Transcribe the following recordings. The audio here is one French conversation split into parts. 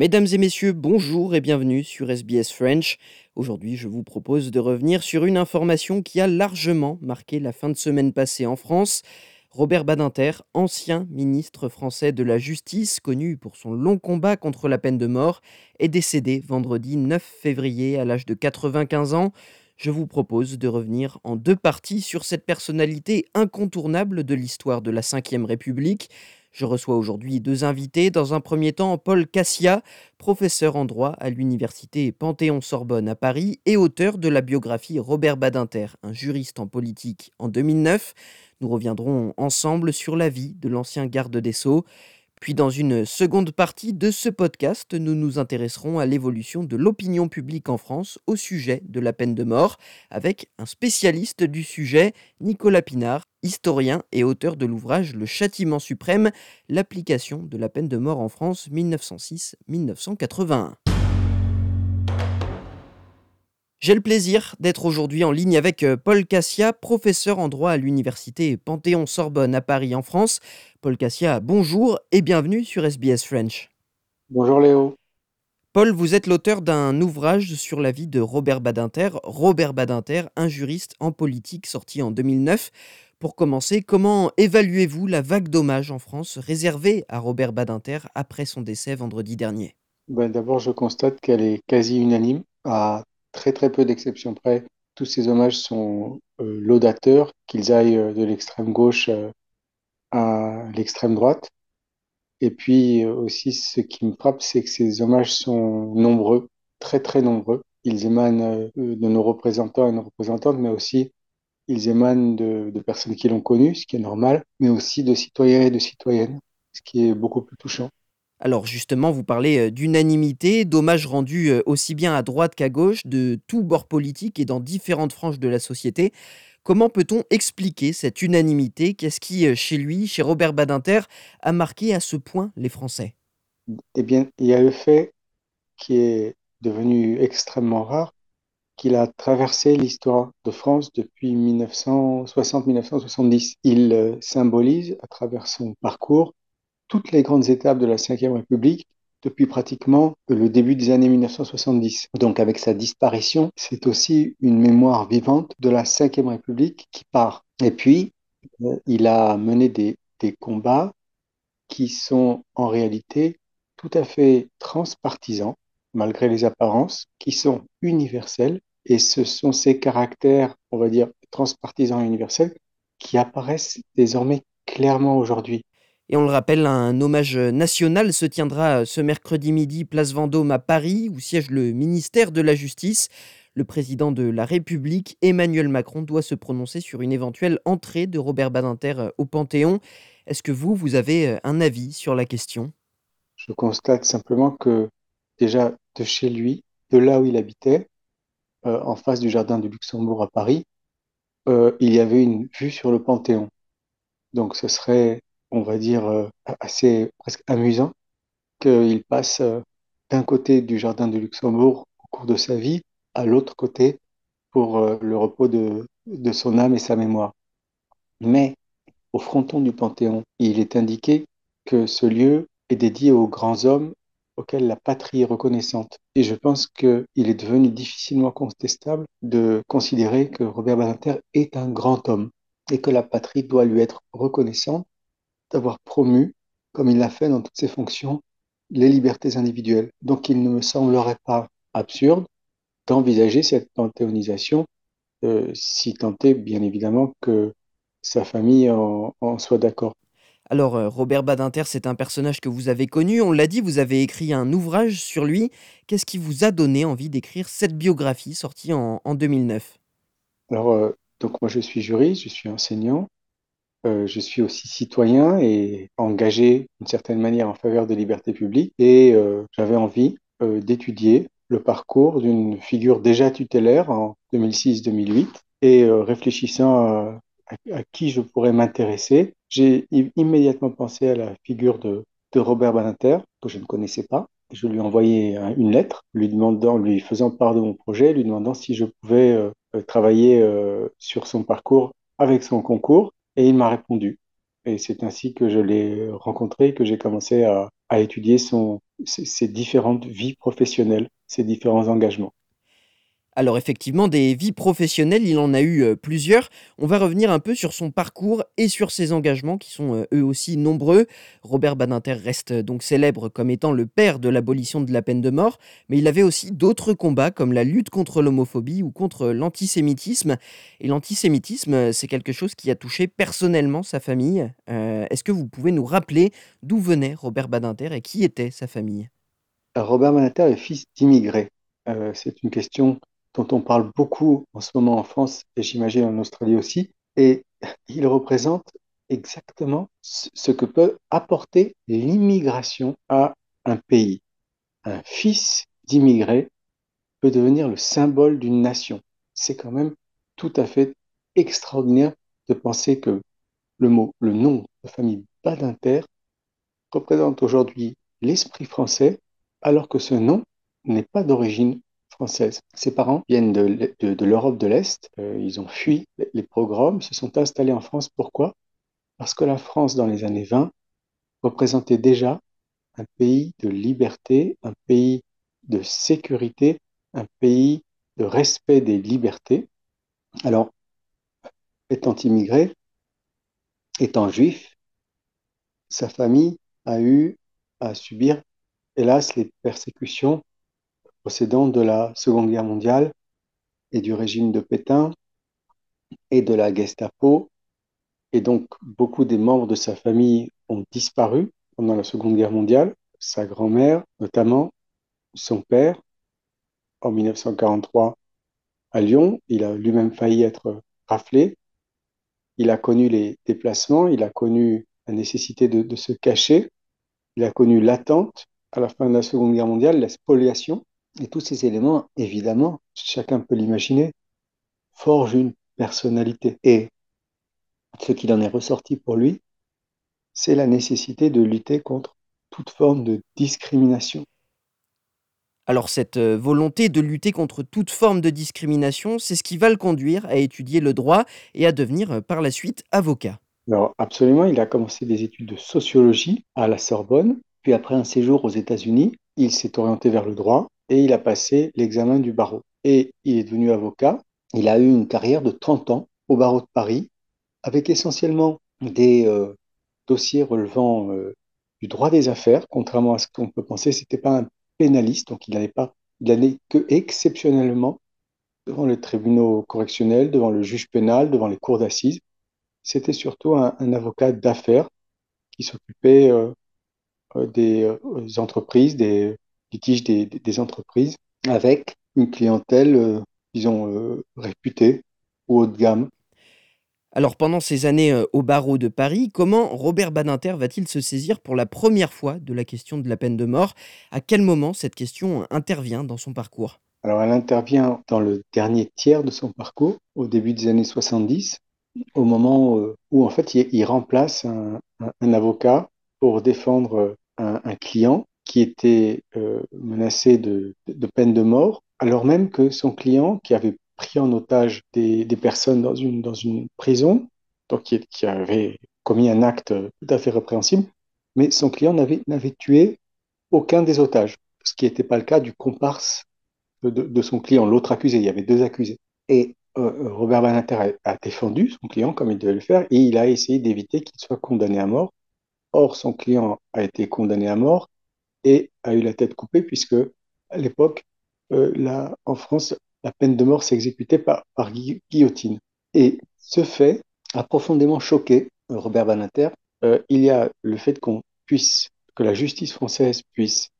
Mesdames et messieurs, bonjour et bienvenue sur SBS French. Aujourd'hui, je vous propose de revenir sur une information qui a largement marqué la fin de semaine passée en France. Robert Badinter, ancien ministre français de la Justice, connu pour son long combat contre la peine de mort, est décédé vendredi 9 février à l'âge de 95 ans. Je vous propose de revenir en deux parties sur cette personnalité incontournable de l'histoire de la Ve République. Je reçois aujourd'hui deux invités. Dans un premier temps, Paul Cassia, professeur en droit à l'université Panthéon-Sorbonne à Paris et auteur de la biographie Robert Badinter, un juriste en politique en 2009. Nous reviendrons ensemble sur la vie de l'ancien garde des Sceaux. Puis dans une seconde partie de ce podcast, nous nous intéresserons à l'évolution de l'opinion publique en France au sujet de la peine de mort, avec un spécialiste du sujet, Nicolas Pinard, historien et auteur de l'ouvrage Le châtiment suprême, l'application de la peine de mort en France 1906-1981. J'ai le plaisir d'être aujourd'hui en ligne avec euh, Paul Cassia, professeur en droit à l'université Panthéon-Sorbonne à Paris en France. Paul Cassia, bonjour et bienvenue sur SBS French. Bonjour Léo. Paul, vous êtes l'auteur d'un ouvrage sur la vie de Robert Badinter, Robert Badinter, un juriste en politique sorti en 2009. Pour commencer, comment évaluez-vous la vague d'hommages en France réservée à Robert Badinter après son décès vendredi dernier? Ben, D'abord, je constate qu'elle est quasi unanime à très très peu d'exceptions près, tous ces hommages sont euh, laudateurs, qu'ils aillent euh, de l'extrême gauche euh, à l'extrême droite. Et puis aussi, ce qui me frappe, c'est que ces hommages sont nombreux, très très nombreux. Ils émanent de nos représentants et nos représentantes, mais aussi ils émanent de, de personnes qui l'ont connu, ce qui est normal, mais aussi de citoyens et de citoyennes, ce qui est beaucoup plus touchant. Alors justement, vous parlez euh, d'unanimité, d'hommages rendus euh, aussi bien à droite qu'à gauche, de tous bords politiques et dans différentes franges de la société. Comment peut-on expliquer cette unanimité? Qu'est-ce qui, euh, chez lui, chez Robert Badinter, a marqué à ce point les Français? Eh bien, il y a le fait qui est devenu extrêmement rare, qu'il a traversé l'histoire de France depuis 1960-1970. Il symbolise à travers son parcours toutes les grandes étapes de la Ve République depuis pratiquement le début des années 1970. Donc avec sa disparition, c'est aussi une mémoire vivante de la Ve République qui part. Et puis, euh, il a mené des, des combats qui sont en réalité tout à fait transpartisans, malgré les apparences, qui sont universels. Et ce sont ces caractères, on va dire, transpartisans et universels qui apparaissent désormais clairement aujourd'hui. Et on le rappelle, un hommage national se tiendra ce mercredi midi, place Vendôme à Paris, où siège le ministère de la Justice. Le président de la République, Emmanuel Macron, doit se prononcer sur une éventuelle entrée de Robert Badinter au Panthéon. Est-ce que vous, vous avez un avis sur la question? Je constate simplement que déjà de chez lui, de là où il habitait, euh, en face du jardin du Luxembourg à Paris, euh, il y avait une vue sur le Panthéon. Donc ce serait on va dire, euh, assez presque amusant qu'il passe euh, d'un côté du jardin du Luxembourg au cours de sa vie à l'autre côté pour euh, le repos de, de son âme et sa mémoire. Mais au fronton du Panthéon, il est indiqué que ce lieu est dédié aux grands hommes auxquels la patrie est reconnaissante. Et je pense qu'il est devenu difficilement contestable de considérer que Robert Badinter est un grand homme et que la patrie doit lui être reconnaissante d'avoir promu, comme il l'a fait dans toutes ses fonctions, les libertés individuelles. Donc il ne me semblerait pas absurde d'envisager cette panthéonisation, euh, si tant est bien évidemment que sa famille en, soit d'accord. Alors, euh, Robert Badinter, c'est un personnage que vous avez connu. On l'a dit, vous avez écrit un ouvrage sur lui. Qu'est-ce qui vous a donné envie d'écrire cette biographie sortie en, 2009 Alors, euh, donc moi, je suis juriste, je suis enseignant. Euh, je suis aussi citoyen et engagé d'une certaine manière en faveur des libertés publiques et euh, j'avais envie euh, d'étudier le parcours d'une figure déjà tutélaire en 2006-2008 et réfléchissant à, qui je pourrais m'intéresser, j'ai immédiatement pensé à la figure de, de Robert Badinter que je ne connaissais pas. Je lui ai envoyé une lettre lui demandant, lui faisant part de mon projet, lui demandant si je pouvais travailler sur son parcours avec son concours et il m'a répondu. Et c'est ainsi que je l'ai rencontré, que j'ai commencé à, étudier ses différentes vies professionnelles, ses différents engagements. Alors effectivement, des vies professionnelles, il en a eu euh, plusieurs. On va revenir un peu sur son parcours et sur ses engagements qui sont euh, eux aussi nombreux. Robert Badinter reste euh, donc célèbre comme étant le père de l'abolition de la peine de mort, mais il avait aussi d'autres combats comme la lutte contre l'homophobie ou contre l'antisémitisme. Et l'antisémitisme, c'est quelque chose qui a touché personnellement sa famille. Est-ce que vous pouvez nous rappeler d'où venait Robert Badinter et qui était sa famille? Robert Badinter est fils d'immigrés. C'est une question dont on parle beaucoup en ce moment en France et j'imagine en Australie aussi. Et il représente exactement ce que peut apporter l'immigration à un pays. Un fils d'immigré peut devenir le symbole d'une nation. C'est quand même tout à fait extraordinaire de penser que le mot, le nom de famille Badinter représente aujourd'hui l'esprit français, alors que ce nom n'est pas d'origine Ses parents viennent de, l'E- de- de l'Europe de l'Est, Euh, ils ont fui les les pogroms, se sont installés en France. Pourquoi? Parce que la France, dans les années 20, représentait déjà un pays de liberté, un pays de sécurité, un pays de respect des libertés. Alors, étant immigré, étant juif, sa famille a eu à subir, hélas, les persécutions procédant de la Seconde Guerre mondiale et du régime de Pétain et de la Gestapo. Et donc, beaucoup des membres de sa famille ont disparu pendant la Seconde Guerre mondiale. Sa grand-mère, notamment, son père, en 1943 à Lyon, il a lui-même failli être raflé. Il a connu les déplacements, il a connu la nécessité de, de se cacher, il a connu l'attente à la fin de la Seconde Guerre mondiale, la spoliation. Et tous ces éléments, évidemment, chacun peut l'imaginer, forgent une personnalité. Et ce qu'il en est ressorti pour lui, c'est la nécessité de lutter contre toute forme de discrimination. Alors cette euh, volonté de lutter contre toute forme de discrimination, c'est ce qui va le conduire à étudier le droit et à devenir euh, par la suite avocat. Alors, absolument, il a commencé des études de sociologie à la Sorbonne, puis après un séjour aux États-Unis, il s'est orienté vers le droit et il a passé l'examen du barreau. Et il est devenu avocat. Il a eu une carrière de 30 ans au barreau de Paris, avec essentiellement des euh, dossiers relevant euh, du droit des affaires, contrairement à ce qu'on peut penser, c'était pas un pénaliste, donc il n'allait pas, que exceptionnellement devant les tribunaux correctionnels, devant le juge pénal, devant les cours d'assises. C'était surtout un, avocat d'affaires qui s'occupait euh, des entreprises, des litiges des, des- entreprises, avec une clientèle, euh, disons, euh, réputée ou haut de gamme. Alors pendant ces années euh, au barreau de Paris, comment Robert Badinter va-t-il se saisir pour la première fois de la question de la peine de mort? À quel moment cette question intervient dans son parcours? Alors, elle intervient dans le dernier tiers de son parcours, au début des années 70, au moment où, en fait, il, il remplace un, un- un avocat pour défendre un, un client qui était euh, menacé de, peine de mort, alors même que son client, qui avait pris en otage des, personnes dans une, dans une prison, donc qui, avait commis un acte tout à fait répréhensible, mais son client n'avait tué aucun des otages, ce qui n'était pas le cas du comparse de, son client, l'autre accusé. Il y avait deux accusés. Et euh, Robert Badinter a, a défendu son client comme il devait le faire et il a essayé d'éviter qu'il soit condamné à mort. Or, son client a été condamné à mort et a eu la tête coupée puisque à l'époque, euh, en France, la peine de mort s'exécutait par, par gui- guillotine. Et ce fait a profondément choqué euh, Robert Badinter. Euh, il y a le fait qu'on puisse, que la justice française puisse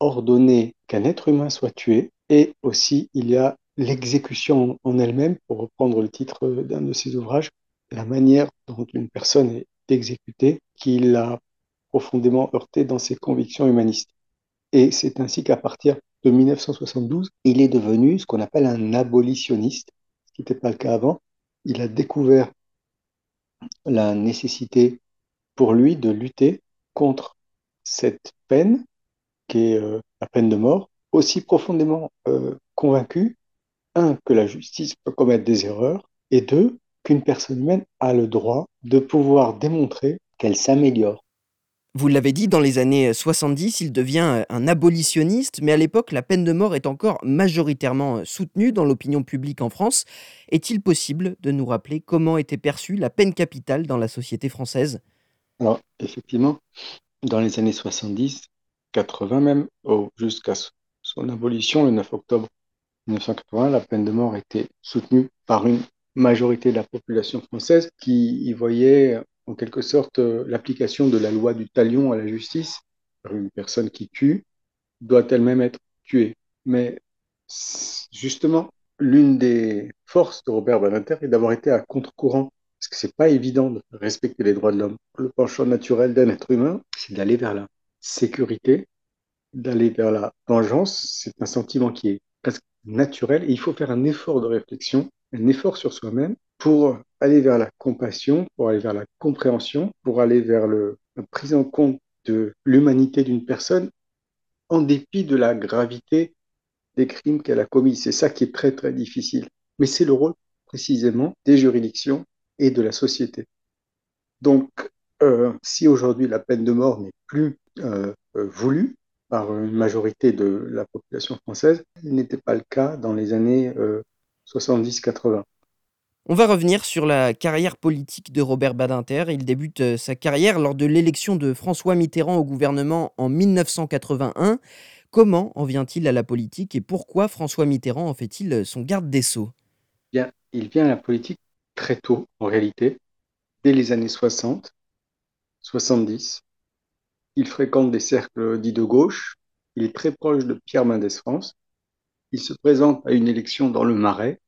ordonner qu'un être humain soit tué, et aussi il y a l'exécution en elle-même, pour reprendre le titre d'un de ses ouvrages, la manière dont une personne est exécutée, qui l'a profondément heurté dans ses convictions humanistes. Et c'est ainsi qu'à partir de 1972, il est devenu ce qu'on appelle un abolitionniste, ce qui n'était pas le cas avant. Il a découvert la nécessité pour lui de lutter contre cette peine qui est euh, la peine de mort, aussi profondément euh, convaincu, un, que la justice peut commettre des erreurs, et deux, qu'une personne humaine a le droit de pouvoir démontrer qu'elle s'améliore. Vous l'avez dit, dans les années 70, il devient un abolitionniste, mais à l'époque, la peine de mort est encore majoritairement soutenue dans l'opinion publique en France. Est-il possible de nous rappeler comment était perçue la peine capitale dans la société française? Alors, effectivement, dans les années 70, 80 même, jusqu'à son abolition le 9 octobre 1980, la peine de mort était soutenue par une majorité de la population française qui y voyait en quelque sorte l'application de la loi du talion à la justice. Une personne qui tue doit elle-même être tuée. Mais justement, l'une des forces de Robert Badinter est d'avoir été à contre-courant. Parce que c'est pas évident de respecter les droits de l'homme. Le penchant naturel d'un être humain, c'est d'aller vers la sécurité, d'aller vers la vengeance. C'est un sentiment qui est presque naturel il faut faire un effort de réflexion, un effort sur soi-même pour aller vers la compassion, pour aller vers la compréhension, pour aller vers la prise en compte de l'humanité d'une personne en dépit de la gravité des crimes qu'elle a commis. C'est ça qui est très très difficile. Mais c'est le rôle précisément des juridictions et de la société. Donc, euh, si aujourd'hui la peine de mort n'est plus euh, euh, voulue par une majorité de la population française, ce n'était pas le cas dans les années 70-80. On va revenir sur la carrière politique de Robert Badinter. Il débute euh, sa carrière lors de l'élection de François Mitterrand au gouvernement en 1981. Comment en vient-il à la politique et pourquoi François Mitterrand en fait-il euh, son garde des sceaux? Il vient à la politique très tôt, en réalité, dès les années 60, 70. Il fréquente des cercles dits de gauche. Il est très proche de Pierre Mendès France. Il se présente à une élection dans le Marais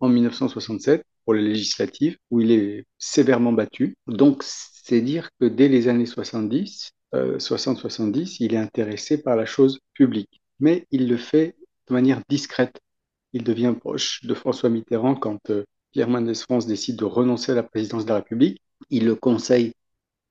en 1967 pour les législatives, où il est sévèrement battu. Donc, c'est dire que dès les années 70, 60-70, euh, il est intéressé par la chose publique. Mais il le fait de manière discrète. Il devient proche de François Mitterrand quand euh, Pierre Mendès France décide de renoncer à la présidence de la République. Il le conseille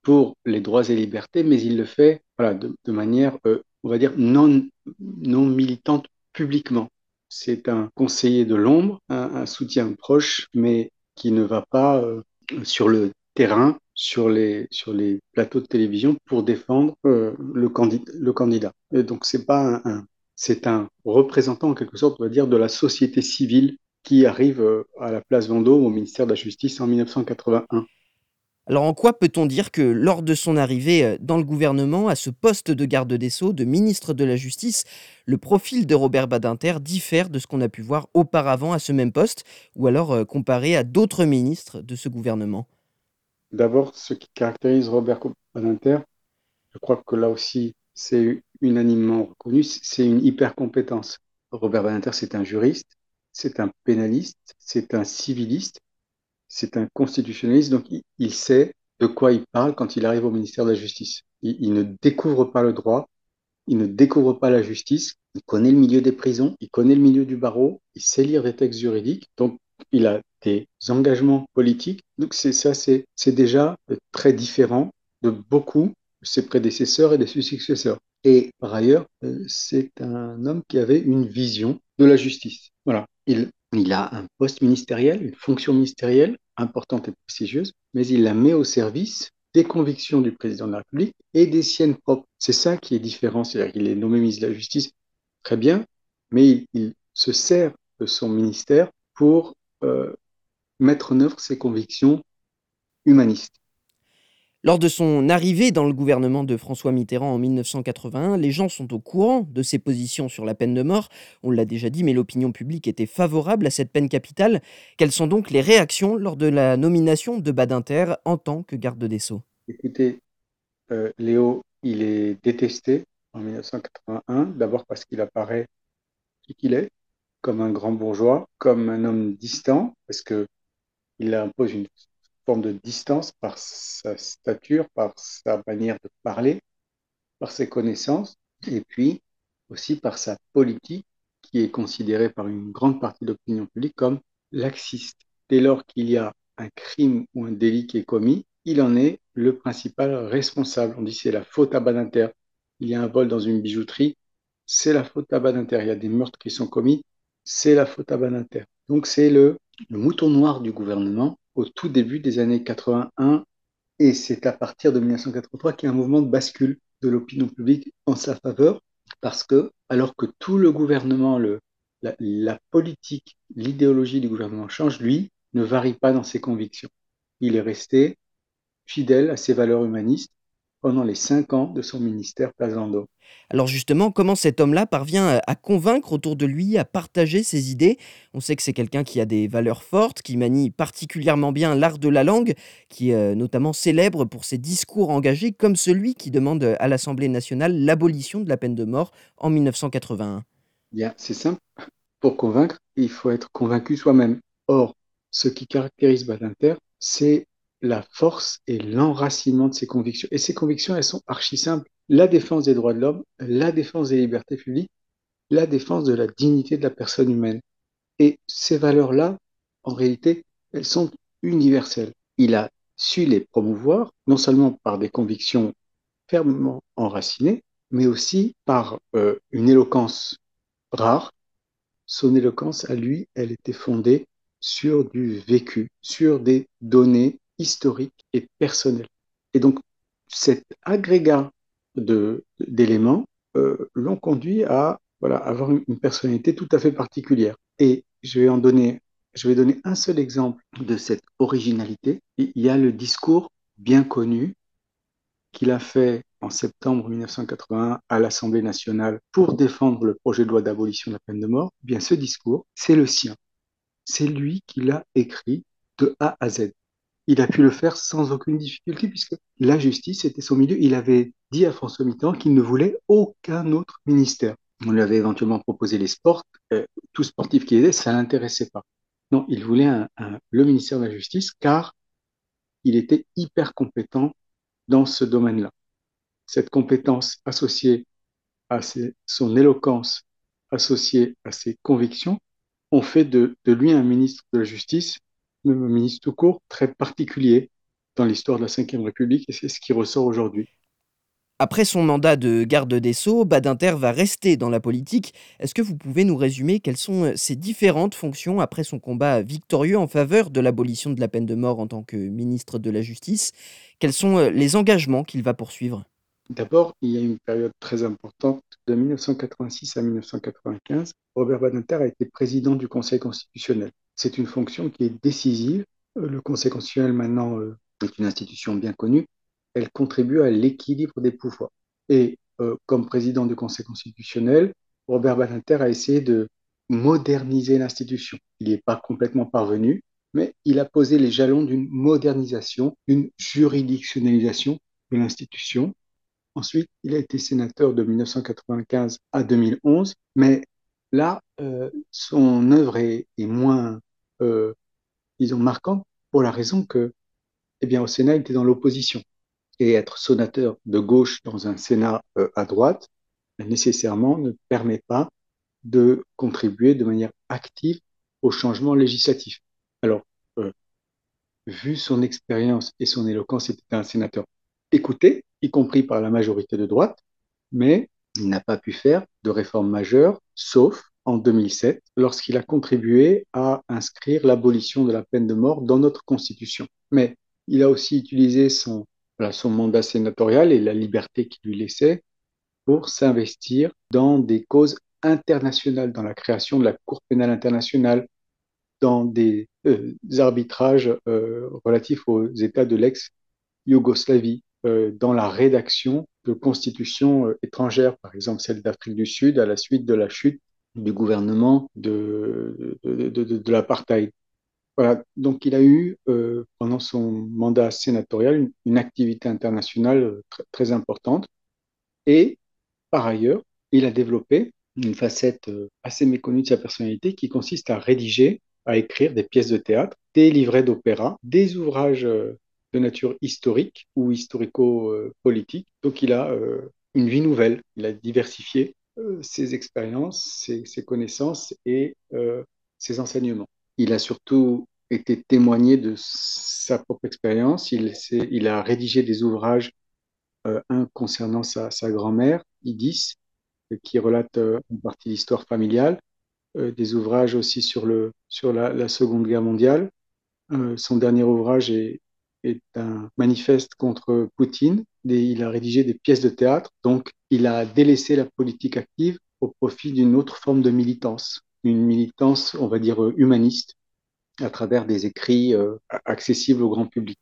pour les droits et libertés, mais il le fait voilà, de, manière, euh, on va dire, non, non militante publiquement c'est un conseiller de l'ombre, un, soutien proche, mais qui ne va pas euh, sur le terrain, sur les, plateaux de télévision pour défendre euh, le, candidat, donc c'est pas un, c'est un représentant en quelque sorte, on va dire, de la société civile qui arrive euh, à la place Vendôme au ministère de la Justice en 1981. Alors en quoi peut-on dire que lors de son arrivée euh, dans le gouvernement, à ce poste de garde des sceaux, de ministre de la Justice, le profil de Robert Badinter diffère de ce qu'on a pu voir auparavant à ce même poste, ou alors euh, comparé à d'autres ministres de ce gouvernement? D'abord, ce qui caractérise Robert Badinter, je crois que là aussi c'est unanimement reconnu, c'est une hyper compétence. Robert Badinter, c'est un juriste, c'est un pénaliste, c'est un civiliste, c'est un constitutionnaliste, donc il, sait de quoi il parle quand il arrive au ministère de la Justice. Il, ne découvre pas le droit, il ne découvre pas la justice, il connaît le milieu des prisons, il connaît le milieu du barreau, il sait lire des textes juridiques, donc il a des engagements politiques. Donc c'est ça, c'est déjà très différent de beaucoup de ses prédécesseurs et de ses successeurs. Et par ailleurs, euh, c'est un homme qui avait une vision de la justice. Voilà, il il a un poste ministériel, une fonction ministérielle importante et prestigieuse, mais il la met au service des convictions du président de la République et des siennes propres. C'est ça qui est différent, c'est-à-dire qu'il est nommé ministre de la Justice, très bien, mais il, se sert de son ministère pour euh, mettre en œuvre ses convictions humanistes. Lors de son arrivée dans le gouvernement de François Mitterrand en 1981, les gens sont au courant de ses positions sur la peine de mort. On l'a déjà dit, mais l'opinion publique était favorable à cette peine capitale. Quelles sont donc les réactions lors de la nomination de Badinter en tant que garde des Sceaux? Écoutez, euh, Léo, il est détesté en 1981, d'abord parce qu'il apparaît qui qu'il est, comme un grand bourgeois, comme un homme distant, parce qu'il impose une forme de distance par sa stature, par sa manière de parler, par ses connaissances, et puis aussi par sa politique qui est considérée par une grande partie de l'opinion publique comme laxiste. Dès lors qu'il y a un crime ou un délit qui est commis, il en est le principal responsable. On dit c'est la faute à Badinter. Il y a un vol dans une bijouterie, c'est la faute à Badinter. Il y a des meurtres qui sont commis, c'est la faute à Badinter. Donc c'est le, le mouton noir du gouvernement au tout début des années 81 et c'est à partir de 1983 qu'il y a un mouvement de bascule de l'opinion publique en sa faveur parce que alors que tout le gouvernement, la, la politique, l'idéologie du gouvernement change, lui ne varie pas dans ses convictions. Il est resté fidèle à ses valeurs humanistes pendant les cinq ans de son ministère Plasando. Alors justement, comment cet homme-là parvient à convaincre autour de lui, à partager ses idées? On sait que c'est quelqu'un qui a des valeurs fortes, qui manie particulièrement bien l'art de la langue, qui est euh, notamment célèbre pour ses discours engagés, comme celui qui demande à l'Assemblée nationale l'abolition de la peine de mort en 1981. Bien, c'est simple. Pour convaincre, il faut être convaincu soi-même. Or, ce qui caractérise Badinter, c'est la force et l'enracinement de ses convictions. Et ces convictions, elles sont archi simples. La défense des droits de l'homme, la défense des libertés publiques, la défense de la dignité de la personne humaine. Et ces valeurs-là, en réalité, elles sont universelles. Il a su les promouvoir, non seulement par des convictions fermement enracinées, mais aussi par euh, une éloquence rare. Son éloquence, à lui, elle était fondée sur du vécu, sur des données historiques et personnelles. Et donc, cet agrégat d'éléments euh, l'ont conduit à voilà, avoir une, une, personnalité tout à fait particulière. Et je vais en donner, je vais donner un seul exemple de cette originalité. Il y a le discours bien connu qu'il a fait en septembre 1981 à l'Assemblée nationale pour défendre le projet de loi d'abolition de la peine de mort. Eh bien, ce discours, c'est le sien. C'est lui qui l'a écrit de A à Z il a pu le faire sans aucune difficulté puisque la justice était son milieu. Il avait dit à François Mitterrand qu'il ne voulait aucun autre ministère. On lui avait éventuellement proposé les sports, euh, tout sportif qu'il était, ça l'intéressait pas. Non, il voulait le ministère de la Justice car il était hyper compétent dans ce domaine-là. Cette compétence associée à son éloquence, associée à ses convictions, ont fait de lui un ministre de la Justice même un ministre tout court, très particulier dans l'histoire de la Ve République, et c'est ce qui ressort aujourd'hui. Après son mandat de garde des Sceaux, Badinter va rester dans la politique. Est-ce que vous pouvez nous résumer quelles sont ses différentes fonctions après son combat victorieux en faveur de l'abolition de la peine de mort en tant que ministre de la Justice? Quels sont les engagements qu'il va poursuivre? D'abord, il y a une période très importante de 1986 à 1995. Robert Badinter a été président du Conseil constitutionnel. C'est une fonction qui est décisive. Le Conseil constitutionnel, maintenant, euh, est une institution bien connue. Elle contribue à l'équilibre des pouvoirs. Et euh, comme président du Conseil constitutionnel, Robert Badinter a essayé de moderniser l'institution. Il n'y est pas complètement parvenu, mais il a posé les jalons d'une modernisation, d'une juridictionnalisation de l'institution. Ensuite, il a été sénateur de 1995 à 2011, mais là, euh, son œuvre est, moins, euh, disons, marquante pour la raison que, eh bien, au Sénat, il était dans l'opposition. Et être sénateur de gauche dans un Sénat euh, à droite, nécessairement, ne permet pas de contribuer de manière active au changement législatif. Alors, vu son expérience et son éloquence, c'était un sénateur écouté, y compris par la majorité de droite, mais il n'a pas pu faire de réforme majeure, sauf en 2007, lorsqu'il a contribué à inscrire l'abolition de la peine de mort dans notre Constitution. Mais il a aussi utilisé son, mandat sénatorial et la liberté qu'il lui laissait pour s'investir dans des causes internationales, dans la création de la Cour pénale internationale, dans des, euh, arbitrages euh, relatifs aux États de l'ex-Yougoslavie, dans la rédaction de constitutions euh, étrangères, par exemple celle d'Afrique du Sud, à la suite de la chute du gouvernement de, l'apartheid. Voilà, donc il a eu euh, pendant son mandat sénatorial une, activité internationale euh, très, importante et par ailleurs, il a développé une facette euh, assez méconnue de sa personnalité qui consiste à rédiger, à écrire des pièces de théâtre, des livrets d'opéra, des ouvrages euh, de nature historique ou historico-politique. Donc il a une vie nouvelle, il a diversifié euh, ses expériences, ses, connaissances et euh, ses enseignements. Il a surtout été témoigné de sa propre expérience. Il, a rédigé des ouvrages, euh, un concernant sa, grand-mère, Idis, qui relate euh, une partie de l'histoire familiale, euh, des ouvrages aussi sur, la, Seconde Guerre mondiale, Euh, son dernier ouvrage est, est un manifeste contre Poutine. Il a rédigé des pièces de théâtre, donc il a délaissé la politique active au profit d'une autre forme de militance, une militance, on va dire, humaniste, à travers des écrits euh, accessibles au grand public.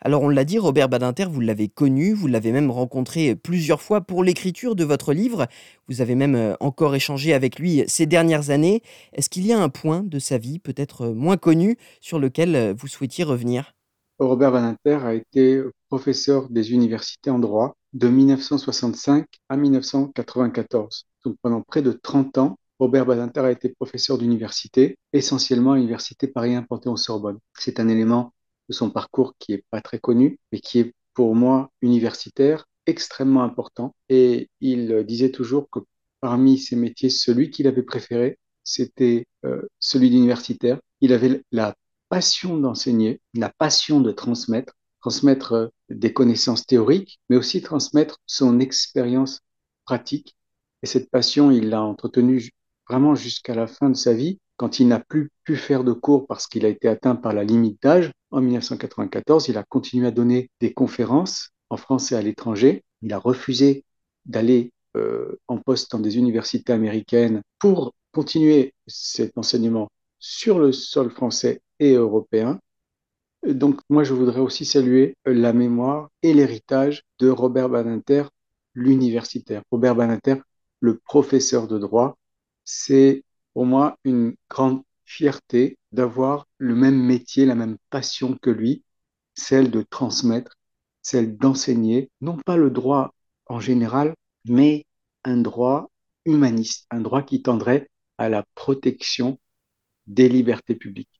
Alors on l'a dit, Robert Badinter, vous l'avez connu, vous l'avez même rencontré plusieurs fois pour l'écriture de votre livre. Vous avez même euh, encore échangé avec lui ces dernières années. Est-ce qu'il y a un point de sa vie peut-être moins connu sur lequel euh, vous souhaitiez revenir? Robert Badinter a été professeur des universités en droit de 1965 à 1994. Donc pendant près de 30 ans, Robert Badinter a été professeur d'université, essentiellement à l'université Paris 1 Panthéon-Sorbonne. C'est un élément de son parcours qui est pas très connu, mais qui est pour moi universitaire extrêmement important. Et il disait toujours que parmi ses métiers, celui qu'il avait préféré, c'était euh, celui d'universitaire. Il avait la passion d'enseigner, la passion de transmettre, transmettre euh, des connaissances théoriques, mais aussi transmettre son expérience pratique. Et cette passion, il l'a entretenue vraiment jusqu'à la fin de sa vie, quand il n'a plus pu faire de cours parce qu'il a été atteint par la limite d'âge. En 1994, il a continué à donner des conférences en France et à l'étranger. Il a refusé d'aller euh, en poste dans des universités américaines pour continuer cet enseignement sur le sol français et européen. Donc moi, je voudrais aussi saluer la mémoire et l'héritage de Robert Badinter, l'universitaire. Robert Badinter, le professeur de droit, c'est pour moi une grande fierté d'avoir le même métier, la même passion que lui, celle de transmettre, celle d'enseigner, non pas le droit en général, mais un droit humaniste, un droit qui tendrait à la protection des libertés publiques.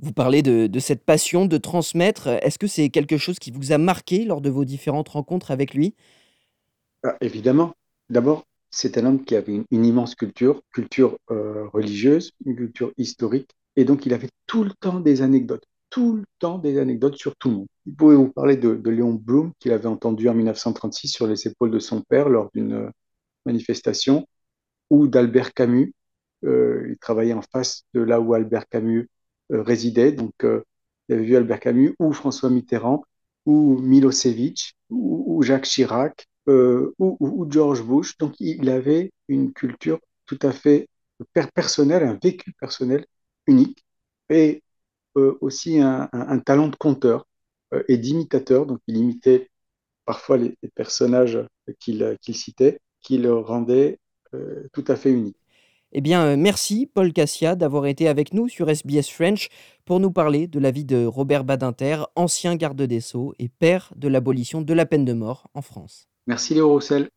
Vous parlez de, cette passion de transmettre. Est-ce que c'est quelque chose qui vous a marqué lors de vos différentes rencontres avec lui? Ah, Évidemment. D'abord, c'est un homme qui avait une, immense culture, culture euh, religieuse, une culture historique, et donc il avait tout le temps des anecdotes, tout le temps des anecdotes sur tout le monde. Il pouvait vous parler de, de Léon Blum, qu'il avait entendu en 1936 sur les épaules de son père lors d'une euh, manifestation, ou d'Albert Camus. Euh, il travaillait en face de là où Albert Camus euh, résidait, donc euh, il avait vu Albert Camus, ou François Mitterrand, ou Milosevic, ou, Jacques Chirac, euh, ou, George Bush. Donc il avait une culture tout à fait personnelle, un vécu personnel unique, et aussi un, talent de conteur et d'imitateur. Donc il imitait parfois les, personnages qu'il qu citait, qui le rendaient tout à fait unique. Eh bien, merci Paul Cassia d'avoir été avec nous sur SBS French pour nous parler de la vie de Robert Badinter, ancien garde des Sceaux et père de l'abolition de la peine de mort en France. Merci Léo Roussel.